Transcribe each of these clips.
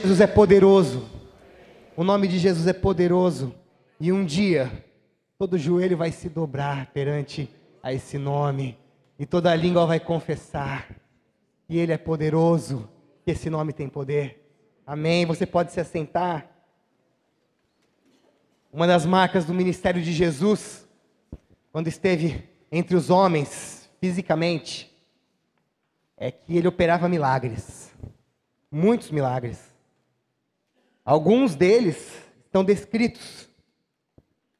Jesus é poderoso. O nome de Jesus é poderoso. E um dia, todo joelho vai se dobrar perante a esse nome. E toda língua vai confessar que Ele é poderoso, que esse nome tem poder. Amém. Você pode se assentar. Uma das marcas do ministério de Jesus, quando esteve entre os homens, fisicamente, é que ele operava milagres. Muitos milagres. Alguns deles estão descritos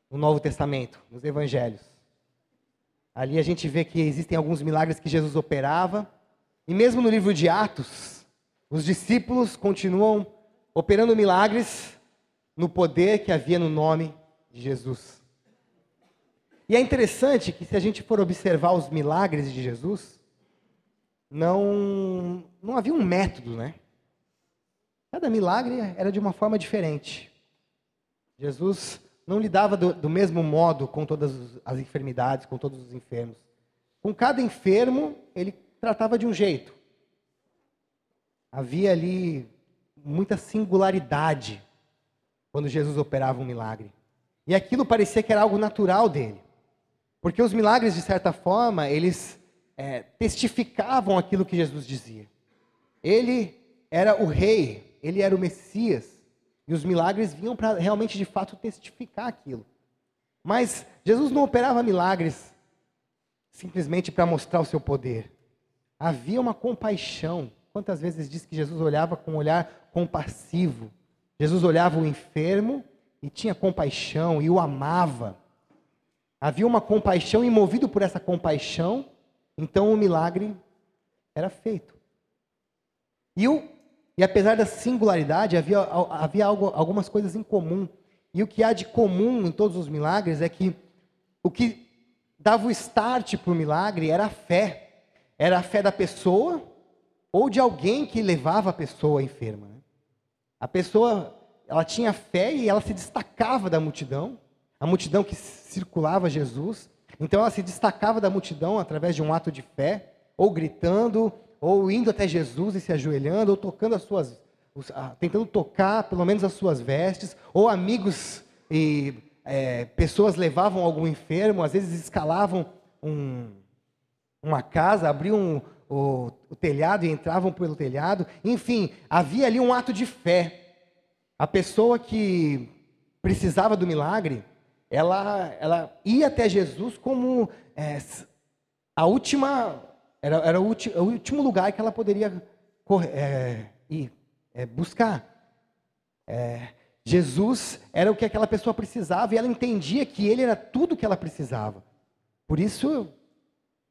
no Novo Testamento, nos Evangelhos. Ali a gente vê que existem alguns milagres que Jesus operava, e mesmo no livro de Atos, os discípulos continuam operando milagres no poder que havia no nome de Jesus. E é interessante que se a gente for observar os milagres de Jesus, não não havia um método, né? Cada milagre era de uma forma diferente. Jesus não lidava do, do mesmo modo com todas as enfermidades, com todos os enfermos. Com cada enfermo, ele tratava de um jeito. Havia ali muita singularidade quando Jesus operava um milagre. E aquilo parecia que era algo natural dele. Porque os milagres, de certa forma, eles é, testificavam aquilo que Jesus dizia. Ele era o rei, ele era o Messias. E os milagres vinham para realmente, de fato, testificar aquilo. Mas Jesus não operava milagres simplesmente para mostrar o seu poder. Havia uma compaixão. Quantas vezes diz que Jesus olhava com um olhar compassivo? Jesus olhava o enfermo e tinha compaixão e o amava. Havia uma compaixão e movido por essa compaixão, então o milagre era feito. E o e apesar da singularidade, havia, havia algo, algumas coisas em comum. E o que há de comum em todos os milagres é que o que dava o start para o milagre era a fé. Era a fé da pessoa ou de alguém que levava a pessoa enferma. Né? A pessoa, ela tinha fé e ela se destacava da multidão, a multidão que circulava Jesus. Então ela se destacava da multidão através de um ato de fé, ou gritando, ou indo até Jesus e se ajoelhando, ou tocando as suas, tentando tocar pelo menos as suas vestes, ou amigos e é, pessoas levavam algum enfermo, às vezes escalavam um, uma casa, abriam o, o telhado e entravam pelo telhado. Enfim, havia ali um ato de fé. A pessoa que precisava do milagre, ela, ela ia até Jesus como é, a última era, era o, o, último lugar que ela poderia correr, é, ir, é, buscar. É, Jesus era o que aquela pessoa precisava e ela entendia que ele era tudo o que ela precisava. Por isso,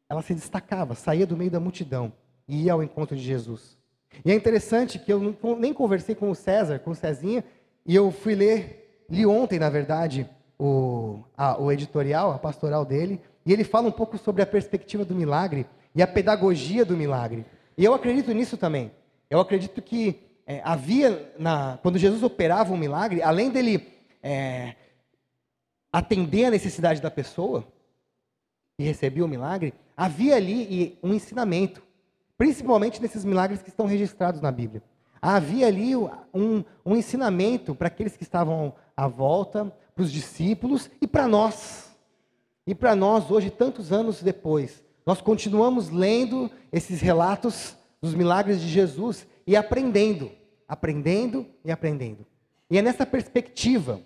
ela se destacava, saía do meio da multidão e ia ao encontro de Jesus. E é interessante que eu nem conversei com o César, com o Cezinha, e eu fui ler, li ontem, na verdade, o, a, o editorial, a pastoral dele, e ele fala um pouco sobre a perspectiva do milagre e a pedagogia do milagre. E eu acredito nisso também. Eu acredito que é, havia, na, quando Jesus operava um milagre, além dele é, atender a necessidade da pessoa que recebia o milagre, havia ali um ensinamento, principalmente nesses milagres que estão registrados na Bíblia. Havia ali um, um ensinamento para aqueles que estavam à volta, para os discípulos e para nós. E para nós, hoje, tantos anos depois, nós continuamos lendo esses relatos dos milagres de Jesus e aprendendo, aprendendo e aprendendo. E é nessa perspectiva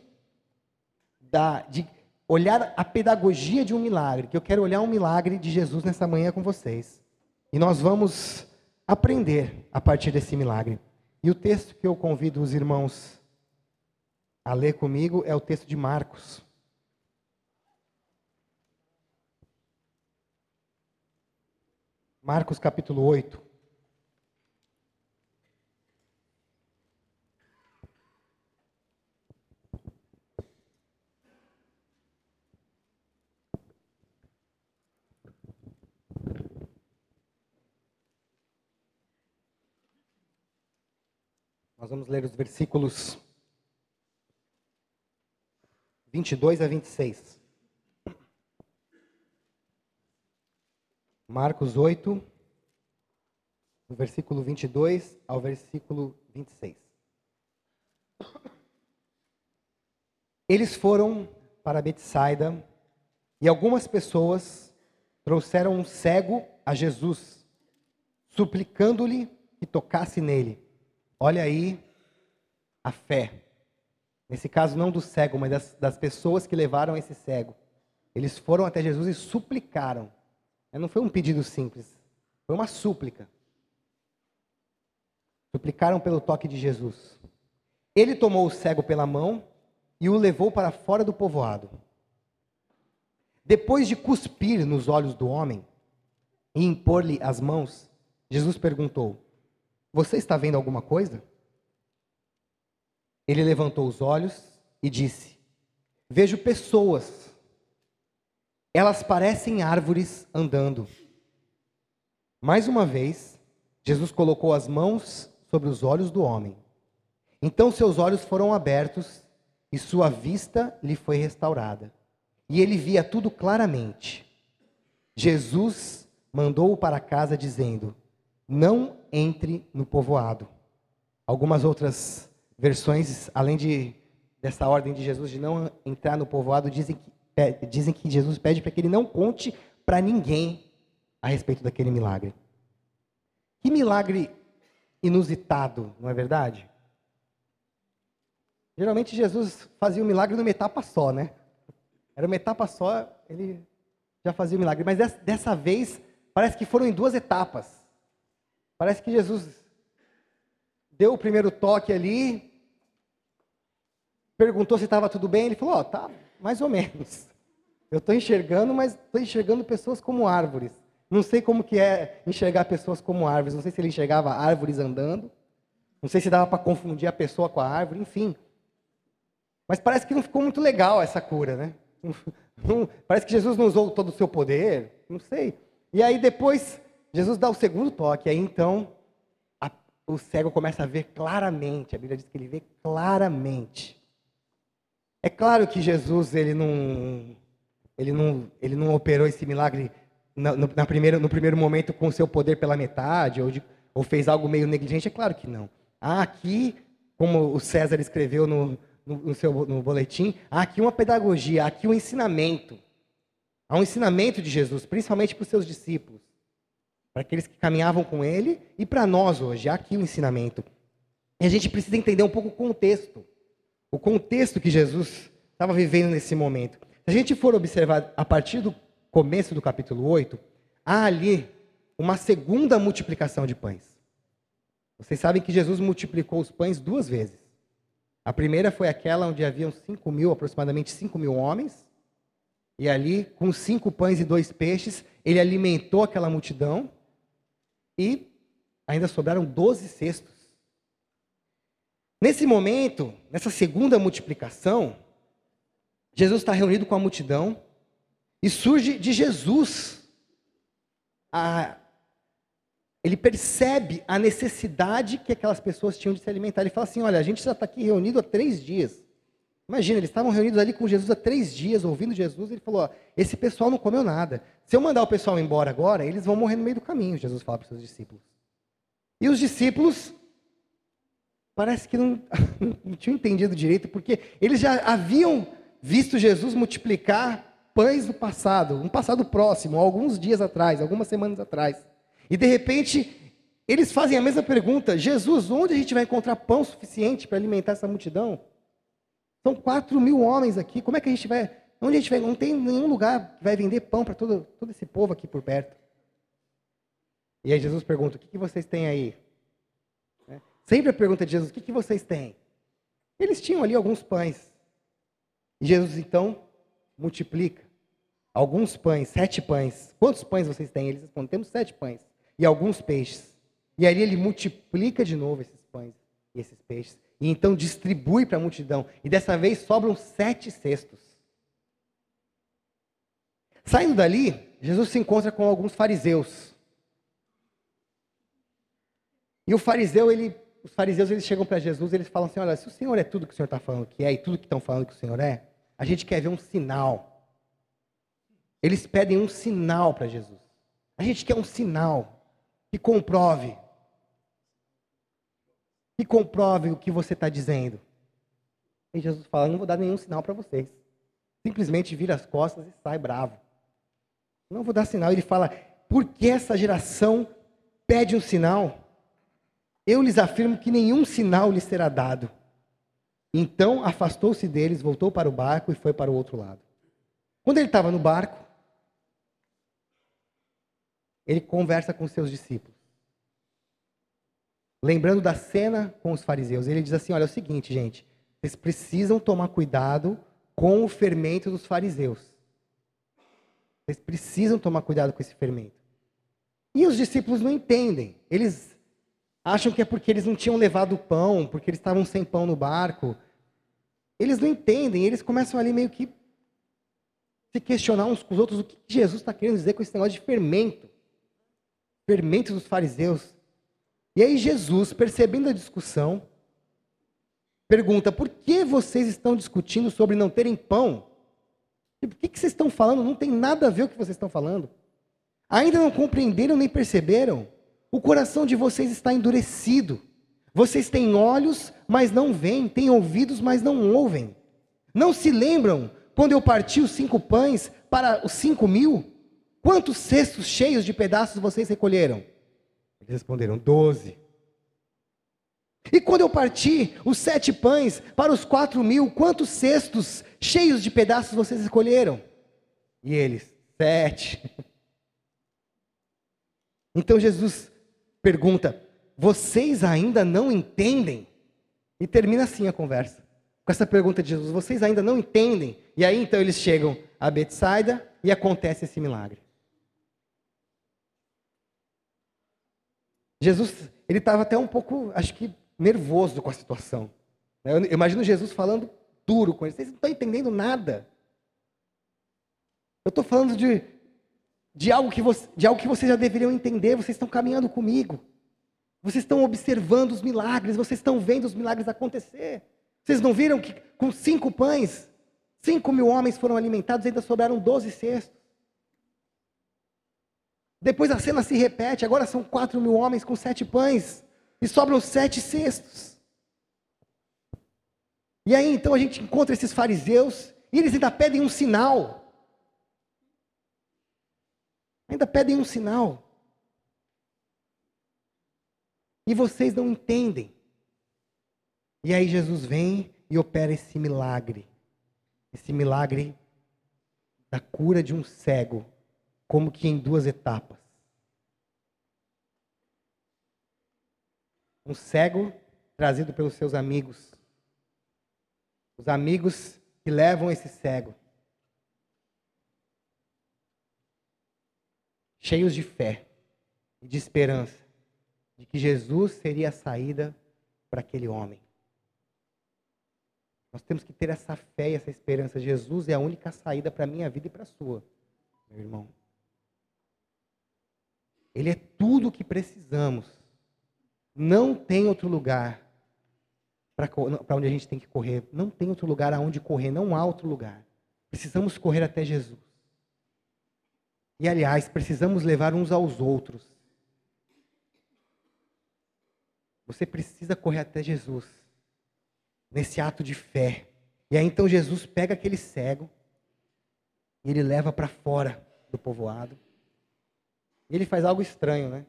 da, de olhar a pedagogia de um milagre que eu quero olhar um milagre de Jesus nessa manhã com vocês. E nós vamos aprender a partir desse milagre. E o texto que eu convido os irmãos a ler comigo é o texto de Marcos. Marcos capítulo 8. Nós vamos ler os versículos 22 a 26. Marcos 8, do versículo 22 ao versículo 26. Eles foram para Betsaida e algumas pessoas trouxeram um cego a Jesus, suplicando-lhe que tocasse nele. Olha aí a fé. Nesse caso, não do cego, mas das, das pessoas que levaram esse cego. Eles foram até Jesus e suplicaram não foi um pedido simples, foi uma súplica. Suplicaram pelo toque de Jesus. Ele tomou o cego pela mão e o levou para fora do povoado. Depois de cuspir nos olhos do homem e impor-lhe as mãos, Jesus perguntou: Você está vendo alguma coisa? Ele levantou os olhos e disse: Vejo pessoas. Elas parecem árvores andando. Mais uma vez, Jesus colocou as mãos sobre os olhos do homem. Então seus olhos foram abertos e sua vista lhe foi restaurada. E ele via tudo claramente. Jesus mandou-o para casa dizendo: Não entre no povoado. Algumas outras versões, além de dessa ordem de Jesus de não entrar no povoado, dizem que, dizem que Jesus pede para que ele não conte para ninguém a respeito daquele milagre. Que milagre inusitado, não é verdade? Geralmente Jesus fazia o um milagre numa etapa só, né? Era uma etapa só, ele já fazia o milagre. Mas dessa, dessa vez, parece que foram em duas etapas. Parece que Jesus deu o primeiro toque ali, perguntou se estava tudo bem, ele falou, ó, oh, tá mais ou menos. Eu estou enxergando, mas estou enxergando pessoas como árvores. Não sei como que é enxergar pessoas como árvores. Não sei se ele enxergava árvores andando. Não sei se dava para confundir a pessoa com a árvore, enfim. Mas parece que não ficou muito legal essa cura, né? Parece que Jesus não usou todo o seu poder, não sei. E aí depois, Jesus dá o segundo toque, aí então a, o cego começa a ver claramente, a Bíblia diz que ele vê claramente. É claro que Jesus ele não, ele não, ele não operou esse milagre na, no, na primeira, no primeiro momento com o seu poder pela metade, ou, de, ou fez algo meio negligente, é claro que não. Ah, aqui, como o César escreveu no, no, no seu no boletim, há aqui uma pedagogia, há aqui um ensinamento. Há um ensinamento de Jesus, principalmente para os seus discípulos, para aqueles que caminhavam com ele e para nós hoje. Há aqui um ensinamento. E a gente precisa entender um pouco o contexto. O contexto que Jesus estava vivendo nesse momento. Se a gente for observar a partir do começo do capítulo 8, há ali uma segunda multiplicação de pães. Vocês sabem que Jesus multiplicou os pães duas vezes. A primeira foi aquela onde haviam 5 mil, aproximadamente 5 mil homens. E ali, com cinco pães e dois peixes, ele alimentou aquela multidão. E ainda sobraram 12 cestos. Nesse momento, nessa segunda multiplicação, Jesus está reunido com a multidão e surge de Jesus a ele percebe a necessidade que aquelas pessoas tinham de se alimentar. Ele fala assim: olha, a gente já está aqui reunido há três dias. Imagina, eles estavam reunidos ali com Jesus há três dias, ouvindo Jesus. Ele falou: esse pessoal não comeu nada. Se eu mandar o pessoal embora agora, eles vão morrer no meio do caminho. Jesus fala para os seus discípulos. E os discípulos parece que não, não tinham entendido direito, porque eles já haviam visto Jesus multiplicar pães no passado, um passado próximo, alguns dias atrás, algumas semanas atrás. E de repente, eles fazem a mesma pergunta: Jesus, onde a gente vai encontrar pão suficiente para alimentar essa multidão? São quatro mil homens aqui, como é que a gente vai. Onde a gente vai? Não tem nenhum lugar que vai vender pão para todo, todo esse povo aqui por perto. E aí Jesus pergunta: o que, que vocês têm aí? Sempre a pergunta de Jesus: o que, que vocês têm? Eles tinham ali alguns pães. E Jesus então multiplica alguns pães, sete pães. Quantos pães vocês têm? Eles respondem: temos sete pães e alguns peixes. E ali ele multiplica de novo esses pães e esses peixes. E então distribui para a multidão. E dessa vez sobram sete cestos. Saindo dali, Jesus se encontra com alguns fariseus. E o fariseu, ele, os fariseus, eles chegam para Jesus e eles falam assim: olha, se o Senhor é tudo que o Senhor está falando que é e tudo que estão falando que o Senhor é, a gente quer ver um sinal. Eles pedem um sinal para Jesus. A gente quer um sinal que comprove. Que comprove o que você está dizendo. E Jesus fala: Não vou dar nenhum sinal para vocês. Simplesmente vira as costas e sai bravo. Não vou dar sinal. Ele fala: Por que essa geração pede um sinal? Eu lhes afirmo que nenhum sinal lhes será dado. Então afastou-se deles, voltou para o barco e foi para o outro lado. Quando ele estava no barco, ele conversa com seus discípulos. Lembrando da cena com os fariseus, ele diz assim: Olha, é o seguinte, gente, vocês precisam tomar cuidado com o fermento dos fariseus. Vocês precisam tomar cuidado com esse fermento. E os discípulos não entendem. Eles acham que é porque eles não tinham levado pão, porque eles estavam sem pão no barco. Eles não entendem, eles começam ali meio que se questionar uns com os outros o que Jesus está querendo dizer com esse negócio de fermento. Fermento dos fariseus. E aí Jesus, percebendo a discussão, pergunta: por que vocês estão discutindo sobre não terem pão? Por que, que vocês estão falando? Não tem nada a ver o que vocês estão falando. Ainda não compreenderam nem perceberam? O coração de vocês está endurecido. Vocês têm olhos, mas não veem, têm ouvidos, mas não ouvem. Não se lembram quando eu parti os cinco pães para os cinco mil? Quantos cestos cheios de pedaços vocês recolheram? Eles responderam: doze. E quando eu parti os sete pães para os quatro mil, quantos cestos cheios de pedaços vocês escolheram? E eles, sete. Então Jesus pergunta: Vocês ainda não entendem? E termina assim a conversa. Com essa pergunta de Jesus: Vocês ainda não entendem? E aí então eles chegam a Betsaida e acontece esse milagre. Jesus, ele estava até um pouco, acho que nervoso com a situação. Eu imagino Jesus falando duro com eles. Vocês não estão entendendo nada. Eu estou falando de, de, algo que você, de algo que vocês já deveriam entender. Vocês estão caminhando comigo. Vocês estão observando os milagres. Vocês estão vendo os milagres acontecer. Vocês não viram que com cinco pães, cinco mil homens foram alimentados e ainda sobraram doze cestos? Depois a cena se repete. Agora são quatro mil homens com sete pães e sobram sete cestos. E aí então a gente encontra esses fariseus e eles ainda pedem um sinal. Ainda pedem um sinal. E vocês não entendem. E aí Jesus vem e opera esse milagre. Esse milagre da cura de um cego, como que em duas etapas. um cego trazido pelos seus amigos. Os amigos que levam esse cego. Cheios de fé e de esperança de que Jesus seria a saída para aquele homem. Nós temos que ter essa fé e essa esperança. Jesus é a única saída para a minha vida e para a sua, meu irmão. Ele é tudo o que precisamos não tem outro lugar para onde a gente tem que correr. Não tem outro lugar aonde correr. Não há outro lugar. Precisamos correr até Jesus. E, aliás, precisamos levar uns aos outros. Você precisa correr até Jesus. Nesse ato de fé. E aí então Jesus pega aquele cego e ele leva para fora do povoado. E ele faz algo estranho, né?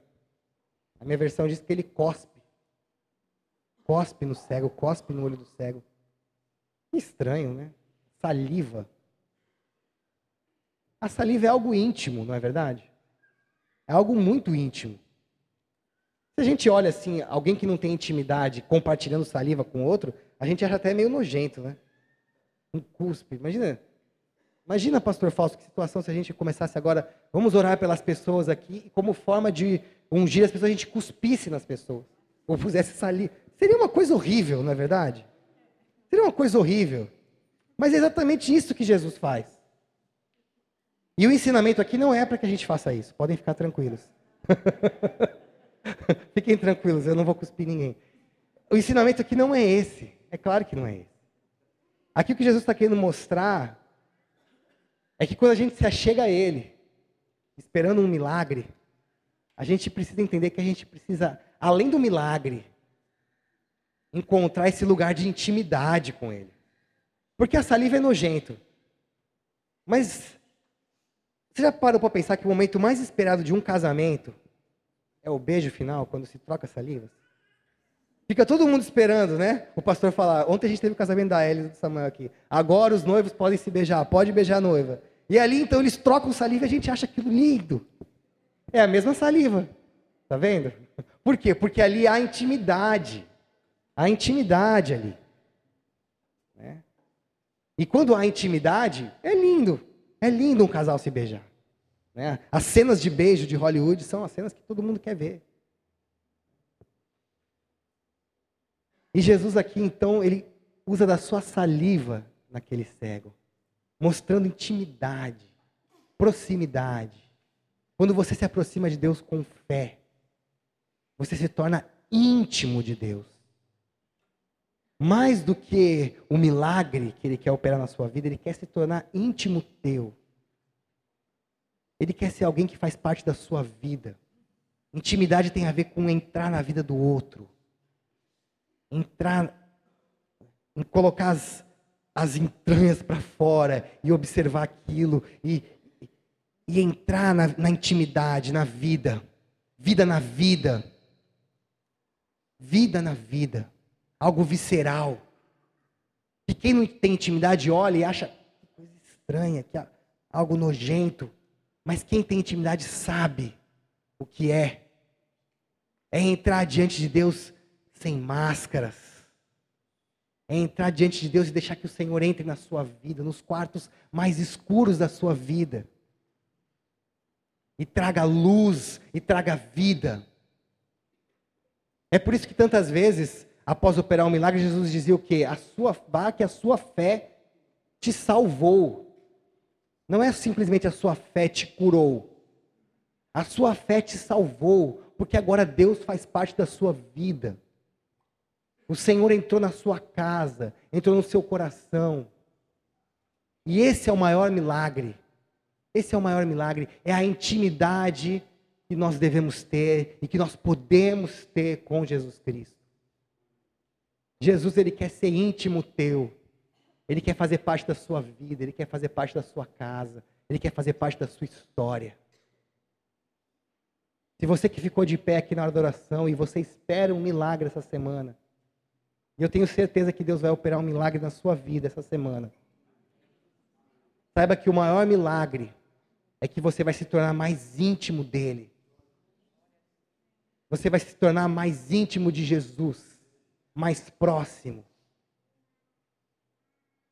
A minha versão diz que ele cospe. Cospe no cego, cospe no olho do cego. Estranho, né? Saliva. A saliva é algo íntimo, não é verdade? É algo muito íntimo. Se a gente olha assim, alguém que não tem intimidade compartilhando saliva com outro, a gente acha até meio nojento, né? Um cuspe. Imagina, imagina, pastor Fausto, que situação se a gente começasse agora, vamos orar pelas pessoas aqui, como forma de ungir as pessoas, a gente cuspisse nas pessoas. Ou pusesse saliva. Seria uma coisa horrível, não é verdade? Seria uma coisa horrível. Mas é exatamente isso que Jesus faz. E o ensinamento aqui não é para que a gente faça isso. Podem ficar tranquilos. Fiquem tranquilos, eu não vou cuspir ninguém. O ensinamento aqui não é esse. É claro que não é esse. Aqui o que Jesus está querendo mostrar é que quando a gente se achega a Ele, esperando um milagre, a gente precisa entender que a gente precisa, além do milagre, encontrar esse lugar de intimidade com Ele. Porque a saliva é nojento. Mas você já parou para pensar que o momento mais esperado de um casamento é o beijo final, quando se troca salivas? Fica todo mundo esperando, né? O pastor falar. Ontem a gente teve o casamento da Ellie e do Samuel aqui. Agora os noivos podem se beijar, pode beijar a noiva. E ali então eles trocam saliva e a gente acha aquilo lindo. É a mesma saliva. Tá vendo? Por quê? Porque ali há intimidade. Há intimidade ali. Né? E quando há intimidade, é lindo. É lindo um casal se beijar. Né? As cenas de beijo de Hollywood são as cenas que todo mundo quer ver. E Jesus aqui, então, ele usa da sua saliva naquele cego, mostrando intimidade, proximidade. Quando você se aproxima de Deus com fé, você se torna íntimo de Deus. Mais do que o milagre que Ele quer operar na sua vida, Ele quer se tornar íntimo teu. Ele quer ser alguém que faz parte da sua vida. Intimidade tem a ver com entrar na vida do outro. Entrar, em colocar as, as entranhas para fora e observar aquilo e, e entrar na, na intimidade, na vida, vida na vida, vida na vida, algo visceral. E quem não tem intimidade olha e acha que coisa estranha, que é algo nojento, mas quem tem intimidade sabe o que é. É entrar diante de Deus sem máscaras. É entrar diante de Deus e deixar que o Senhor entre na sua vida, nos quartos mais escuros da sua vida. E traga luz e traga vida. É por isso que tantas vezes, após operar um milagre, Jesus dizia o quê? A sua, que a sua fé te salvou. Não é simplesmente a sua fé te curou. A sua fé te salvou, porque agora Deus faz parte da sua vida. O Senhor entrou na sua casa, entrou no seu coração. E esse é o maior milagre. Esse é o maior milagre. É a intimidade que nós devemos ter e que nós podemos ter com Jesus Cristo. Jesus, ele quer ser íntimo teu. Ele quer fazer parte da sua vida, ele quer fazer parte da sua casa, ele quer fazer parte da sua história. Se você que ficou de pé aqui na hora da oração e você espera um milagre essa semana, eu tenho certeza que Deus vai operar um milagre na sua vida essa semana. Saiba que o maior milagre é que você vai se tornar mais íntimo dele. Você vai se tornar mais íntimo de Jesus, mais próximo.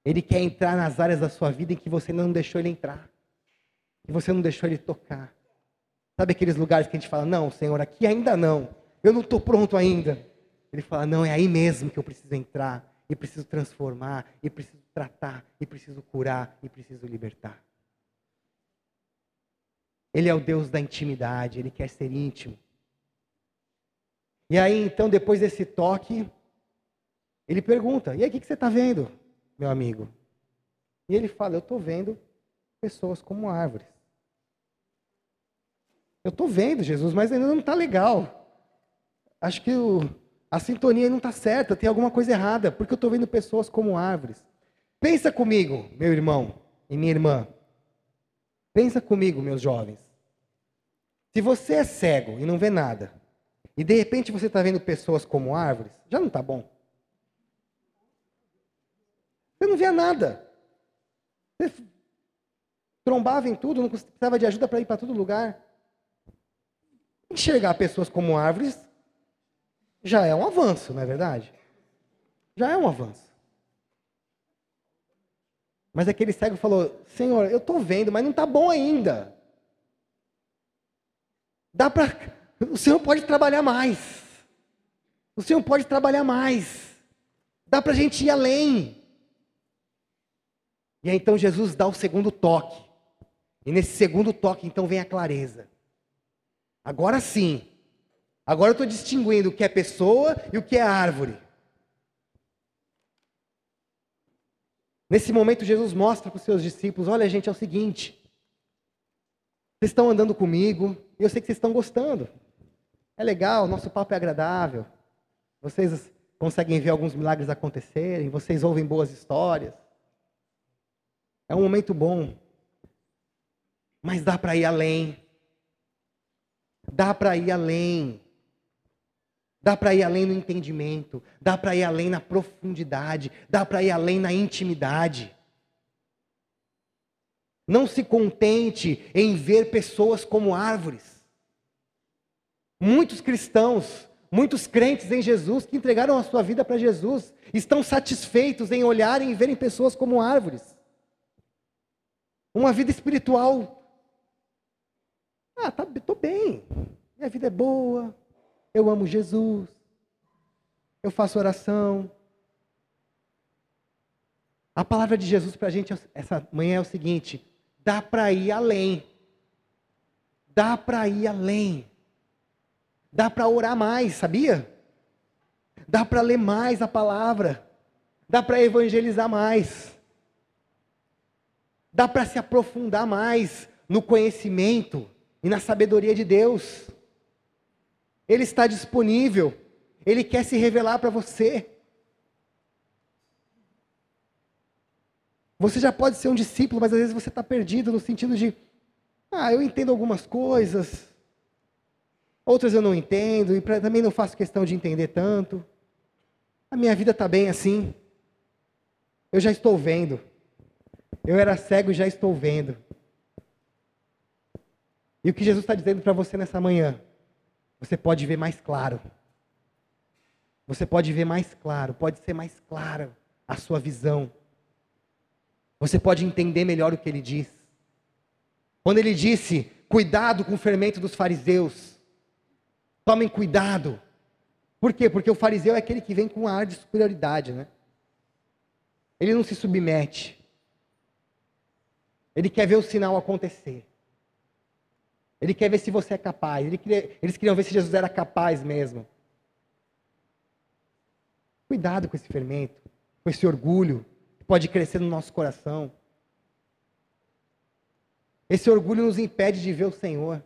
Ele quer entrar nas áreas da sua vida em que você não deixou ele entrar, que você não deixou ele tocar. Sabe aqueles lugares que a gente fala: Não, Senhor, aqui ainda não, eu não estou pronto ainda. Ele fala: não, é aí mesmo que eu preciso entrar, e preciso transformar, e preciso tratar, e preciso curar, e preciso libertar. Ele é o Deus da intimidade, ele quer ser íntimo. E aí, então, depois desse toque, ele pergunta: e aí, o que você está vendo, meu amigo? E ele fala: eu estou vendo pessoas como árvores. Eu estou vendo, Jesus, mas ainda não está legal. Acho que o, a sintonia não está certa, tem alguma coisa errada, porque eu estou vendo pessoas como árvores. Pensa comigo, meu irmão e minha irmã. Pensa comigo, meus jovens. Se você é cego e não vê nada, e de repente você está vendo pessoas como árvores, já não está bom. Você não via nada. Você trombava em tudo, não precisava de ajuda para ir para todo lugar. Enxergar pessoas como árvores já é um avanço, não é verdade? Já é um avanço. Mas aquele cego falou: Senhor, eu estou vendo, mas não está bom ainda. Dá para. O Senhor pode trabalhar mais. O Senhor pode trabalhar mais. Dá para a gente ir além. E aí então Jesus dá o segundo toque. E nesse segundo toque, então, vem a clareza. Agora sim, Agora eu estou distinguindo o que é pessoa e o que é árvore. Nesse momento, Jesus mostra para os seus discípulos: olha, gente, é o seguinte. Vocês estão andando comigo e eu sei que vocês estão gostando. É legal, nosso papo é agradável. Vocês conseguem ver alguns milagres acontecerem, vocês ouvem boas histórias. É um momento bom. Mas dá para ir além. Dá para ir além. Dá para ir além no entendimento, dá para ir além na profundidade, dá para ir além na intimidade. Não se contente em ver pessoas como árvores. Muitos cristãos, muitos crentes em Jesus que entregaram a sua vida para Jesus, estão satisfeitos em olharem e verem pessoas como árvores. Uma vida espiritual. Ah, tá, bem. Minha vida é boa, eu amo Jesus. Eu faço oração. A palavra de Jesus para a gente essa manhã é o seguinte: dá para ir além. Dá para ir além. Dá para orar mais, sabia? Dá para ler mais a palavra. Dá para evangelizar mais. Dá para se aprofundar mais no conhecimento e na sabedoria de Deus. Ele está disponível. Ele quer se revelar para você. Você já pode ser um discípulo, mas às vezes você está perdido no sentido de, ah, eu entendo algumas coisas, outras eu não entendo, e pra, também não faço questão de entender tanto. A minha vida está bem assim. Eu já estou vendo. Eu era cego e já estou vendo. E o que Jesus está dizendo para você nessa manhã? você pode ver mais claro. Você pode ver mais claro, pode ser mais clara a sua visão. Você pode entender melhor o que ele diz. Quando ele disse: cuidado com o fermento dos fariseus, tomem cuidado. Por quê? Porque o fariseu é aquele que vem com ar de superioridade, né? Ele não se submete. Ele quer ver o sinal acontecer. Ele quer ver se você é capaz. Ele queria, eles queriam ver se Jesus era capaz mesmo. Cuidado com esse fermento, com esse orgulho que pode crescer no nosso coração. Esse orgulho nos impede de ver o Senhor.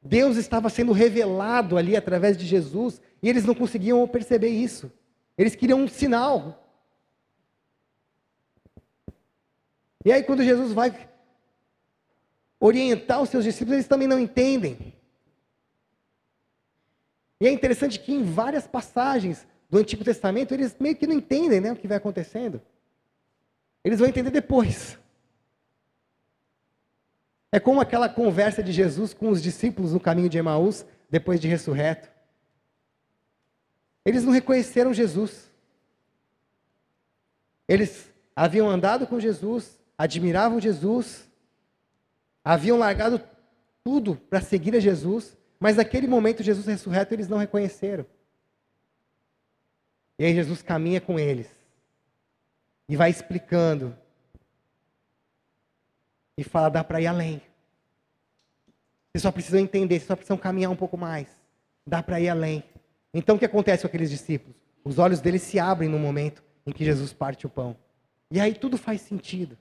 Deus estava sendo revelado ali através de Jesus e eles não conseguiam perceber isso. Eles queriam um sinal. E aí, quando Jesus vai orientar os seus discípulos, eles também não entendem. E é interessante que em várias passagens do Antigo Testamento, eles meio que não entendem né, o que vai acontecendo. Eles vão entender depois. É como aquela conversa de Jesus com os discípulos no caminho de Emaús, depois de ressurreto. Eles não reconheceram Jesus. Eles haviam andado com Jesus, admiravam Jesus, haviam largado tudo para seguir a Jesus, mas naquele momento Jesus ressurreto eles não reconheceram. E aí Jesus caminha com eles e vai explicando e fala: dá para ir além. Vocês só precisam entender, vocês só precisam caminhar um pouco mais. Dá para ir além. Então o que acontece com aqueles discípulos? Os olhos deles se abrem no momento em que Jesus parte o pão. E aí tudo faz sentido.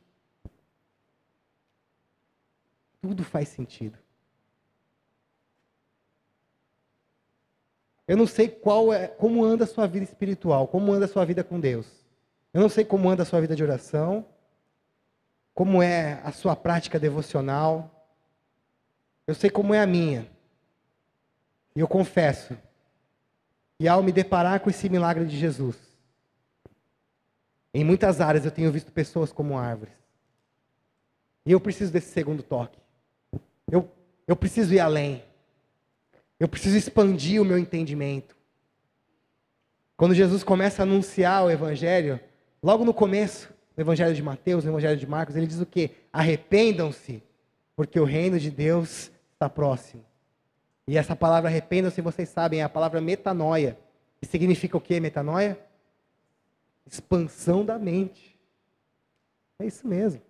Tudo faz sentido. Eu não sei qual é, como anda a sua vida espiritual, como anda a sua vida com Deus. Eu não sei como anda a sua vida de oração, como é a sua prática devocional. Eu sei como é a minha. E eu confesso. E ao me deparar com esse milagre de Jesus, em muitas áreas eu tenho visto pessoas como árvores. E eu preciso desse segundo toque. Eu, eu preciso ir além. Eu preciso expandir o meu entendimento. Quando Jesus começa a anunciar o Evangelho, logo no começo, no Evangelho de Mateus, no Evangelho de Marcos, ele diz o quê? Arrependam-se, porque o reino de Deus está próximo. E essa palavra arrependam-se, vocês sabem, é a palavra metanoia. Que significa o quê, metanoia? Expansão da mente. É isso mesmo.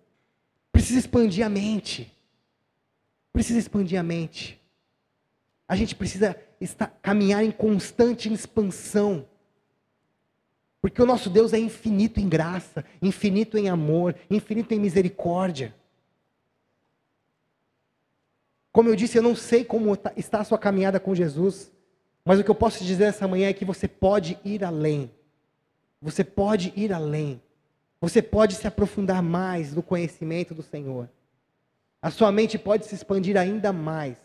Precisa expandir a mente. Precisa expandir a mente. A gente precisa estar, caminhar em constante expansão. Porque o nosso Deus é infinito em graça, infinito em amor, infinito em misericórdia. Como eu disse, eu não sei como tá, está a sua caminhada com Jesus, mas o que eu posso te dizer essa manhã é que você pode ir além. Você pode ir além. Você pode se aprofundar mais no conhecimento do Senhor. A sua mente pode se expandir ainda mais.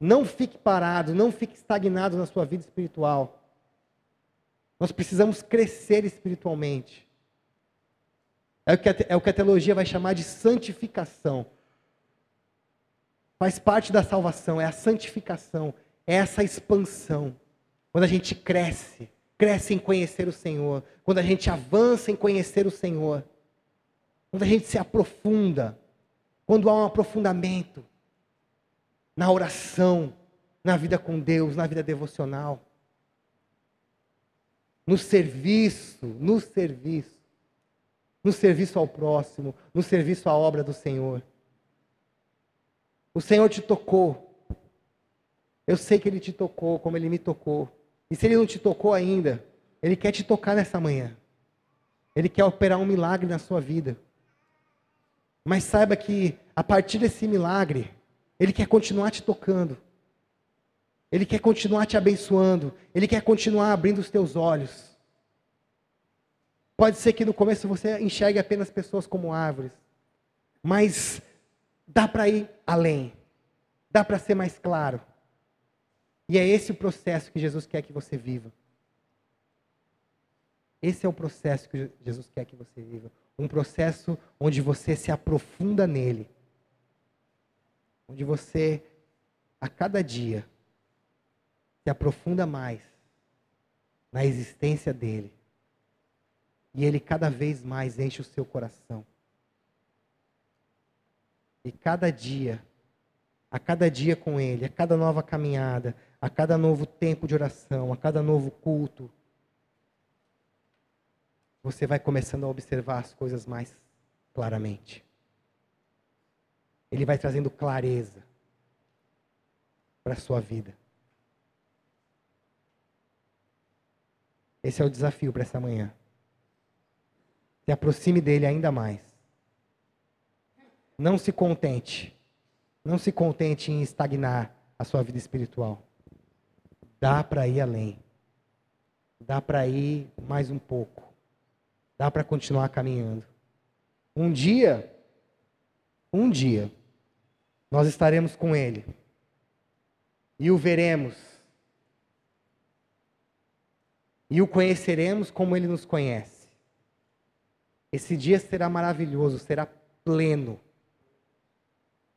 Não fique parado, não fique estagnado na sua vida espiritual. Nós precisamos crescer espiritualmente. É o que a, é o que a teologia vai chamar de santificação. Faz parte da salvação, é a santificação, é essa expansão. Quando a gente cresce, cresce em conhecer o Senhor, quando a gente avança em conhecer o Senhor, quando a gente se aprofunda, quando há um aprofundamento na oração, na vida com Deus, na vida devocional, no serviço, no serviço, no serviço ao próximo, no serviço à obra do Senhor. O Senhor te tocou. Eu sei que Ele te tocou, como Ele me tocou. E se Ele não te tocou ainda, Ele quer te tocar nessa manhã. Ele quer operar um milagre na sua vida. Mas saiba que a partir desse milagre, Ele quer continuar te tocando. Ele quer continuar te abençoando. Ele quer continuar abrindo os teus olhos. Pode ser que no começo você enxergue apenas pessoas como árvores. Mas dá para ir além. Dá para ser mais claro. E é esse o processo que Jesus quer que você viva. Esse é o processo que Jesus quer que você viva. Um processo onde você se aprofunda nele. Onde você, a cada dia, se aprofunda mais na existência dele. E ele cada vez mais enche o seu coração. E cada dia, a cada dia com ele, a cada nova caminhada, a cada novo tempo de oração, a cada novo culto, você vai começando a observar as coisas mais claramente. Ele vai trazendo clareza para a sua vida. Esse é o desafio para essa manhã. Se aproxime dele ainda mais. Não se contente. Não se contente em estagnar a sua vida espiritual. Dá para ir além. Dá para ir mais um pouco. Dá para continuar caminhando. Um dia, um dia, nós estaremos com Ele e o veremos e o conheceremos como Ele nos conhece. Esse dia será maravilhoso, será pleno.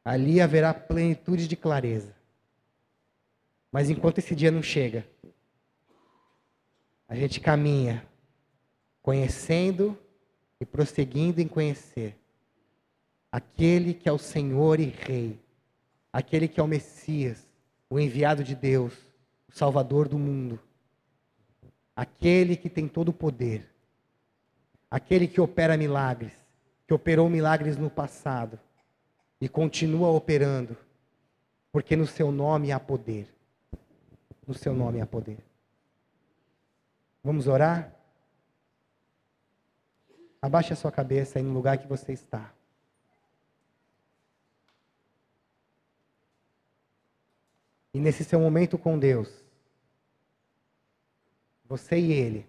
Ali haverá plenitude de clareza. Mas enquanto esse dia não chega, a gente caminha conhecendo e prosseguindo em conhecer aquele que é o Senhor e Rei, aquele que é o Messias, o enviado de Deus, o Salvador do mundo, aquele que tem todo o poder, aquele que opera milagres, que operou milagres no passado e continua operando, porque no seu nome há poder. No seu nome há poder. Vamos orar? Abaixe a sua cabeça aí no lugar que você está. E nesse seu momento com Deus, você e Ele,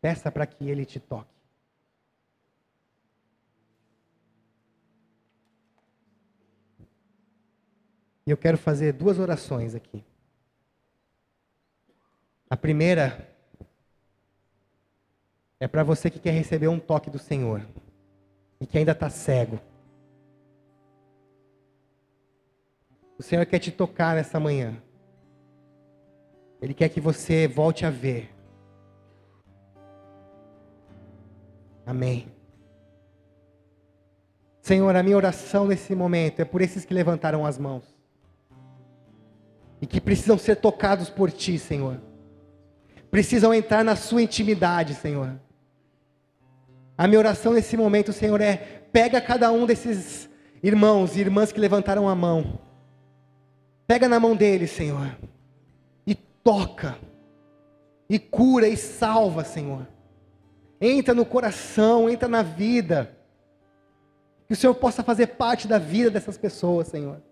peça para que Ele te toque. E eu quero fazer duas orações aqui. A primeira é para você que quer receber um toque do Senhor e que ainda está cego. O Senhor quer te tocar nessa manhã. Ele quer que você volte a ver. Amém. Senhor, a minha oração nesse momento é por esses que levantaram as mãos e que precisam ser tocados por Ti, Senhor precisam entrar na sua intimidade, Senhor. A minha oração nesse momento, Senhor, é: pega cada um desses irmãos e irmãs que levantaram a mão, pega na mão deles, Senhor, e toca, e cura e salva, Senhor. Entra no coração, entra na vida. Que o Senhor possa fazer parte da vida dessas pessoas, Senhor.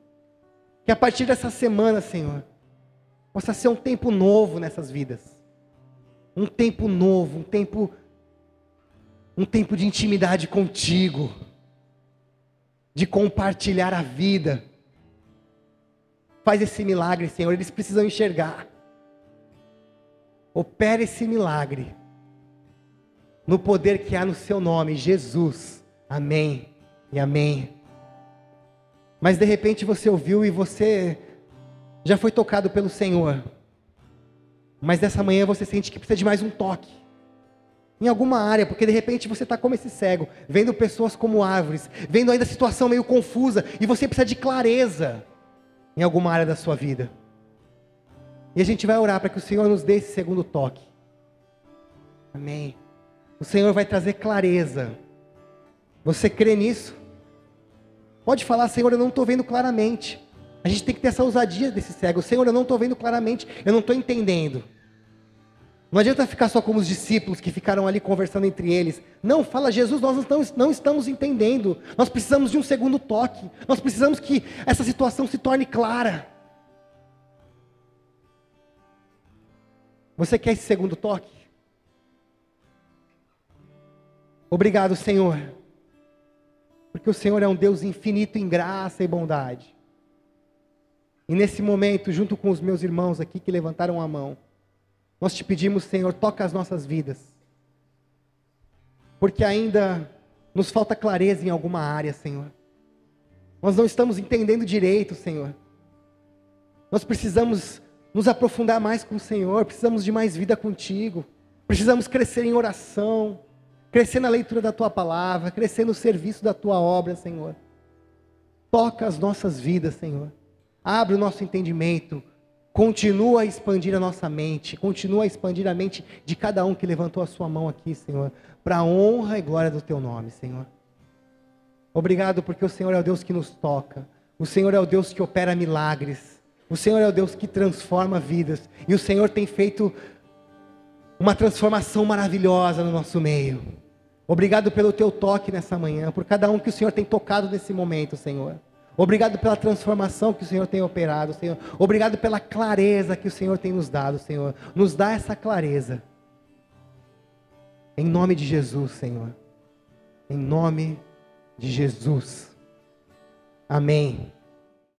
Que a partir dessa semana, Senhor, possa ser um tempo novo nessas vidas um tempo novo, um tempo um tempo de intimidade contigo, de compartilhar a vida. Faz esse milagre, Senhor, eles precisam enxergar. Opera esse milagre no poder que há no seu nome, Jesus. Amém e amém. Mas de repente você ouviu e você já foi tocado pelo Senhor. Mas nessa manhã você sente que precisa de mais um toque. Em alguma área, porque de repente você está como esse cego, vendo pessoas como árvores, vendo ainda a situação meio confusa, e você precisa de clareza em alguma área da sua vida. E a gente vai orar para que o Senhor nos dê esse segundo toque. Amém. O Senhor vai trazer clareza. Você crê nisso? Pode falar, Senhor, eu não estou vendo claramente. A gente tem que ter essa ousadia desse cego. Senhor, eu não estou vendo claramente, eu não estou entendendo. Não adianta ficar só como os discípulos que ficaram ali conversando entre eles. Não, fala Jesus, nós não, não estamos entendendo. Nós precisamos de um segundo toque. Nós precisamos que essa situação se torne clara. Você quer esse segundo toque? Obrigado, Senhor. Porque o Senhor é um Deus infinito em graça e bondade. E nesse momento, junto com os meus irmãos aqui que levantaram a mão, nós te pedimos, Senhor, toca as nossas vidas. Porque ainda nos falta clareza em alguma área, Senhor. Nós não estamos entendendo direito, Senhor. Nós precisamos nos aprofundar mais com o Senhor, precisamos de mais vida contigo. Precisamos crescer em oração, crescer na leitura da tua palavra, crescer no serviço da tua obra, Senhor. Toca as nossas vidas, Senhor. Abre o nosso entendimento, Continua a expandir a nossa mente, continua a expandir a mente de cada um que levantou a sua mão aqui, Senhor, para a honra e glória do teu nome, Senhor. Obrigado porque o Senhor é o Deus que nos toca, o Senhor é o Deus que opera milagres, o Senhor é o Deus que transforma vidas, e o Senhor tem feito uma transformação maravilhosa no nosso meio. Obrigado pelo teu toque nessa manhã, por cada um que o Senhor tem tocado nesse momento, Senhor. Obrigado pela transformação que o Senhor tem operado, Senhor. Obrigado pela clareza que o Senhor tem nos dado, Senhor. Nos dá essa clareza. Em nome de Jesus, Senhor. Em nome de Jesus. Amém.